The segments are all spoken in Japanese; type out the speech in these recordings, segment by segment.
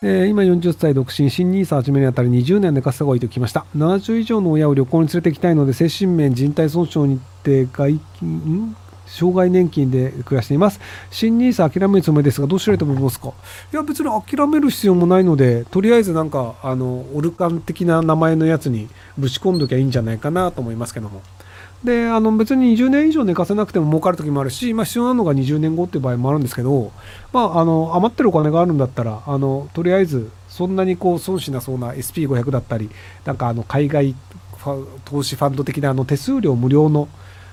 えー、今40歳独身、新ニーサ始めにあたり20年寝かせた方がいいときました。70以上の親を旅行に連れて行きたいので、精神面、人体損傷にて外金、障害年金で暮らしています。新ニーサ諦めるつもりですが、どうしたらいいと思いますか？いや、別に諦める必要もないので、とりあえずなんか、あの、オルカン的な名前のやつにぶち込んどきゃいいんじゃないかなと思いますけども。であの別に20年以上寝かせなくても儲かる時もあるし、まあ、必要なのが20年後っていう場合もあるんですけど、まあ、あの余ってるお金があるんだったらあのとりあえずそんなにこう損しなそうな SP500 だったりなんかあの海外投資ファンド的なあの手数料無料の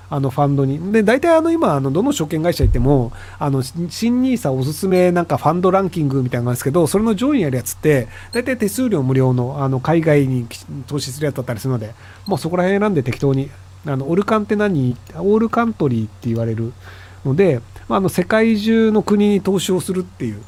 あのファンドに。で、大体あの今、あのどの証券会社行っても、あの、新 NISA おすすめなんかファンドランキングみたいなのがあるんですけど、それの上位にあるやつって、大体手数料無料のあの海外に投資するやつだったりするので、もうそこら辺選んで適当にあのオルカンって何？オールカントリーって言われるので、まあ、あの世界中の国に投資をするっていう。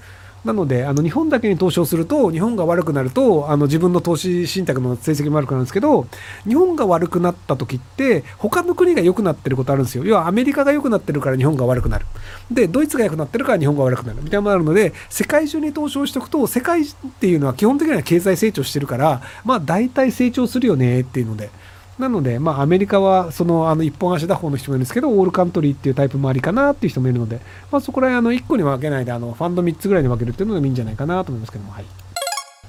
なので、あの日本だけに投資をすると、日本が悪くなると、あの自分の投資信託の成績も悪くなるんですけど、日本が悪くなった時って、他の国が良くなってることあるんですよ。要はアメリカが良くなってるから日本が悪くなる。で、ドイツが良くなってるから日本が悪くなる。みたいなのもあるので、世界中に投資をしておくと、世界っていうのは基本的には経済成長してるから、まあ大体成長するよねっていうので。なので、まあ、アメリカはそのあの一本足打法の人もいるんですけど、オールカントリーっていうタイプもありかなっていう人もいるので、まあ、そこら辺あの1個に分けないであのファンド3つぐらいに分けるっていうのがいいんじゃないかなと思いますけども、はい。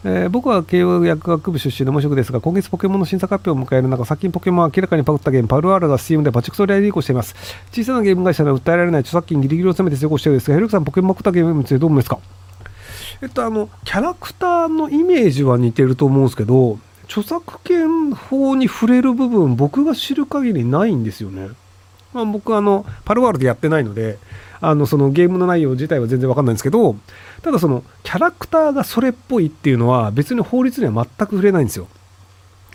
えー、僕は慶応薬学部出身の無職ですが、今月ポケモンの新作発表を迎える中、最近ポケモンは明らかにパクったゲーム、パルアールが CM でバチクソリアリーコしています。小さなゲーム会社では訴えられない著作権ギリギリを攻めて成功しているんですが、ヘルクさん、ポケモンパクったゲームについてどう思いますかえっと、あの、キャラクターのイメージは似てると思うんですけど、著作権法に触れる部分、僕が知る限りないんですよね。まあ、僕あの、パルワールドやってないので、あの、そのゲームの内容自体は全然わかんないんですけど、ただその、キャラクターがそれっぽいっていうのは別に法律には全く触れないんですよ。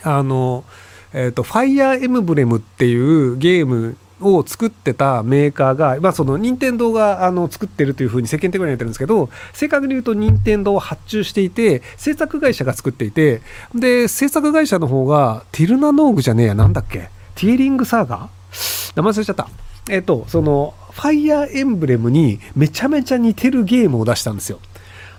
あの、えっ、ー、と、ファイアーエムブレムっていうゲームを作ってたメーカーが、まあ、その任天堂があの作ってるというふうに世間的には言ってるんですけど正確に言うと任天堂を発注していて制作会社が作っていてで制作会社の方がティルナノーグじゃねえやなんだっけ？ティーリングサーガー？名前忘れちゃった。えっ、とそのファイアーエンブレムにめちゃめちゃ似てるゲームを出したんですよ。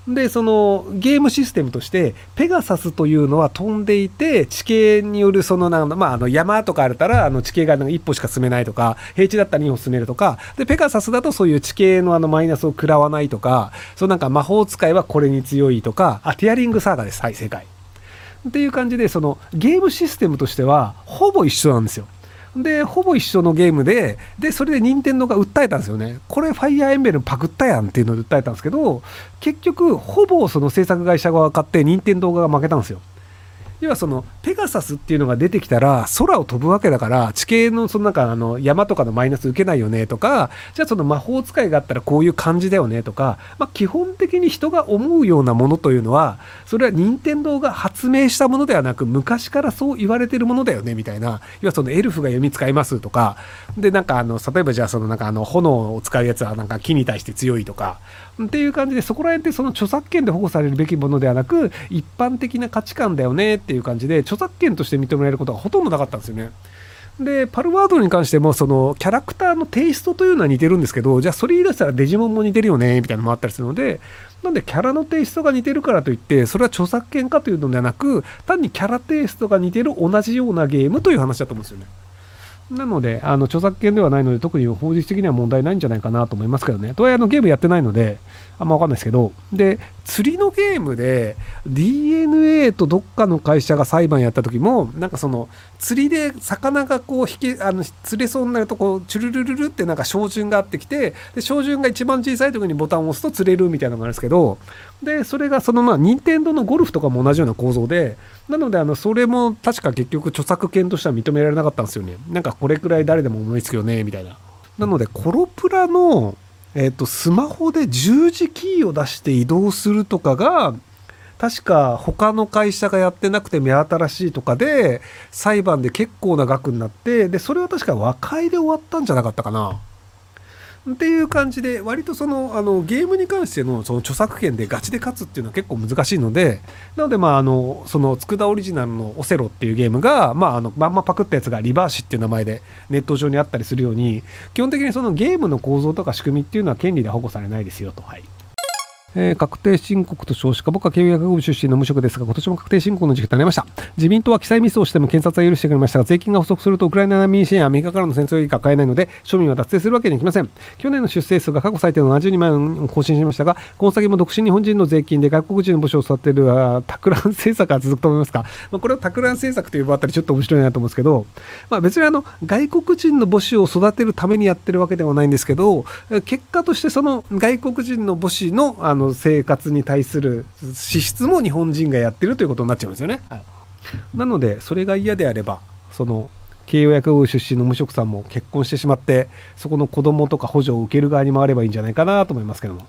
で、そのゲームシステムとして、ペガサスというのは飛んでいて、地形によるそのなんまあ、あの山とかあるたら、あの地形がなんか一歩しか進めないとか、平地だったら2歩進めるとか、で、ペガサスだとそういう地形のあのマイナスを食らわないとか、そのなんか魔法使いはこれに強いとか、あ、ティアリングサーガです。はい、正解。っていう感じで、そのゲームシステムとしては、ほぼ一緒なんですよ。で、ほぼ一緒のゲームで、で、それで任天堂が訴えたんですよね。これ、ファイアーエンベルパクったやんっていうので訴えたんですけど、結局、ほぼその制作会社側が勝って、任天堂側が負けたんですよ。要はそのペガサスっていうのが出てきたら空を飛ぶわけだから地形のそのなんかあの山とかのマイナス受けないよねとかじゃあその魔法使いがあったらこういう感じだよねとか、まあ、基本的に人が思うようなものというのはそれは任天堂が発明したものではなく昔からそう言われてるものだよねみたいな要はそのエルフが弓使いますとかでなんかあの例えばじゃあそのなんかあの炎を使うやつはなんか木に対して強いとかっていう感じでそこら辺ってその著作権で保護されるべきものではなく一般的な価値観だよねってっていう感じで著作権として認められることがほとんどなかったんですよね。で、パルワードに関しても、その、キャラクターのテイストというのは似てるんですけど、じゃあそれ言い出したらデジモンも似てるよね、みたいなのもあったりするので、なんでキャラのテイストが似てるからといって、それは著作権かというのではなく、単にキャラテイストが似てる同じようなゲームという話だと思うんですよね。なので、あの著作権ではないので、特に法律的には問題ないんじゃないかなと思いますけどね。とはいえ、あのゲームやってないので、あんまわかんないですけど、で、釣りのゲームで DNA とどっかの会社が裁判やった時も、なんかその、釣りで魚がこう引き、あの、釣れそうになると、こう、チュルルルルってなんか照準があってきて、で、照準が一番小さい時にボタンを押すと釣れるみたいなのがあるんですけど、で、それがそのまあ、任天堂のゴルフとかも同じような構造で、なので、あの、それも確か結局著作権としては認められなかったんですよね。なんかこれくらい誰でも思いつくよね、みたいな。なので、コロプラの、えっ、と、スマホで十字キーを出して移動するとかが、確か他の会社がやってなくて目新しいとかで、裁判で結構な額になって、で、それは確か和解で終わったんじゃなかったかな。っていう感じで割とそのあのゲームに関してのその著作権でガチで勝つっていうのは結構難しいのでなのでまああのその佃オリジナルのオセロっていうゲームがまああのまんまパクったやつがリバーシっていう名前でネット上にあったりするように基本的にそのゲームの構造とか仕組みっていうのは権利で保護されないですよとはい。えー確定申告と少子化、僕は経営学部出身の無職ですが、今年も確定申告の時期となりました。自民党は記載ミスをしても検察は許してくれましたが、税金が不足するとウクライナ難民支援やアメリカからの戦争以下買えないので、庶民は脱税するわけにはいきません。去年の出生数が過去最低の72万を更新しましたが、この先も独身日本人の税金で外国人の母子を育てるあー托卵政策が続くと思いますか、まあ、これを托卵政策という場あたりちょっと面白いなと思うんですけど、まあ、別にあの外国人の母子を育てるためにやってるわけではないんですけど、結果としてその外国人の母子のあの生活に対する支出も日本人がやってるということになっちゃうんですよね。なので、それが嫌であれば、その慶応薬部出身の無職さんも結婚してしまって、そこの子供とか補助を受ける側に回ればいいんじゃないかなと思いますけども。